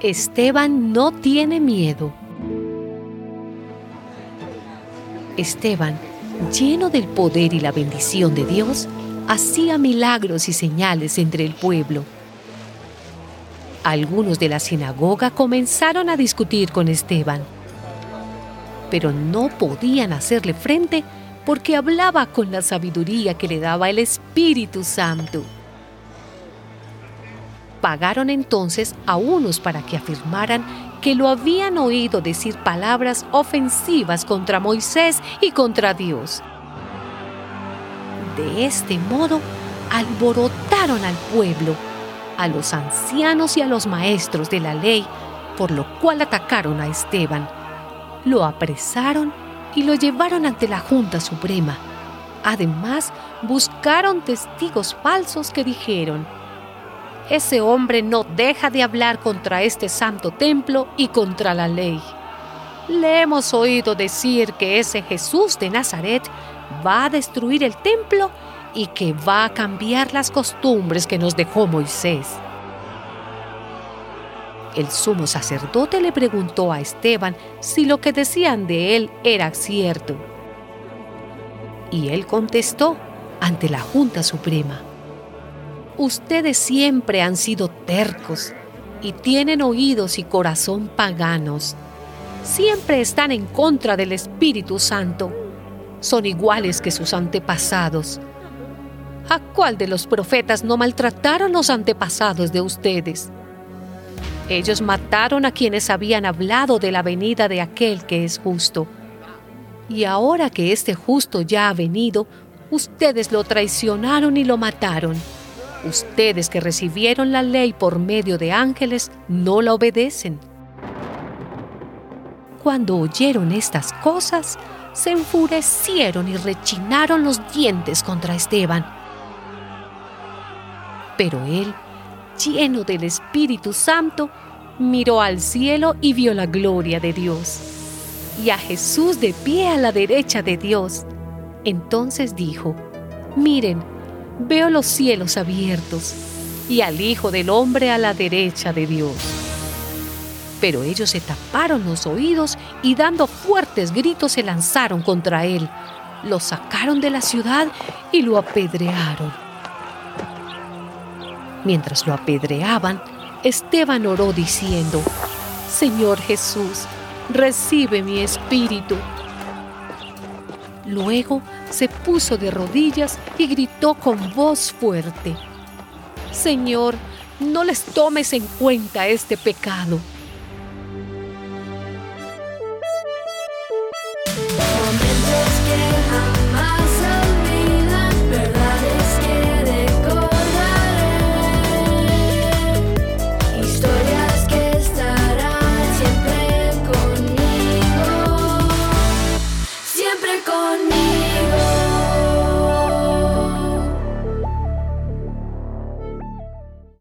Esteban no tiene miedo. Esteban, lleno del poder y la bendición de Dios, hacía milagros y señales entre el pueblo. Algunos de la sinagoga comenzaron a discutir con Esteban pero no podían hacerle frente porque hablaba con la sabiduría que le daba el Espíritu Santo. Pagaron entonces a unos para que afirmaran que lo habían oído decir palabras ofensivas contra Moisés y contra Dios. De este modo, alborotaron al pueblo, a los ancianos y a los maestros de la ley, por lo cual atacaron a Esteban. Lo apresaron y lo llevaron ante la Junta Suprema. Además, buscaron testigos falsos que dijeron, ese hombre no deja de hablar contra este santo templo y contra la ley. Le hemos oído decir que ese Jesús de Nazaret va a destruir el templo y que va a cambiar las costumbres que nos dejó Moisés. El sumo sacerdote le preguntó a Esteban si lo que decían de él era cierto. Y él contestó ante la Junta Suprema. Ustedes siempre han sido tercos y tienen oídos y corazón paganos. Siempre están en contra del Espíritu Santo. Son iguales que sus antepasados. ¿A cuál de los profetas no maltrataron los antepasados de ustedes? Ellos mataron a quienes habían hablado de la venida de aquel que es justo. Y ahora que este justo ya ha venido, ustedes lo traicionaron y lo mataron. Ustedes que recibieron la ley por medio de ángeles no la obedecen. Cuando oyeron estas cosas, se enfurecieron y rechinaron los dientes contra Esteban. Pero él, lleno del Espíritu Santo, miró al cielo y vio la gloria de Dios, y a Jesús de pie a la derecha de Dios. Entonces dijo, miren, veo los cielos abiertos y al Hijo del Hombre a la derecha de Dios. Pero ellos se taparon los oídos y dando fuertes gritos se lanzaron contra él. Lo sacaron de la ciudad y lo apedrearon. Mientras lo apedreaban, Esteban oró diciendo, Señor Jesús, recibe mi espíritu. Luego se puso de rodillas y gritó con voz fuerte, Señor, no les tomes en cuenta este pecado. Siempre conmigo, siempre conmigo.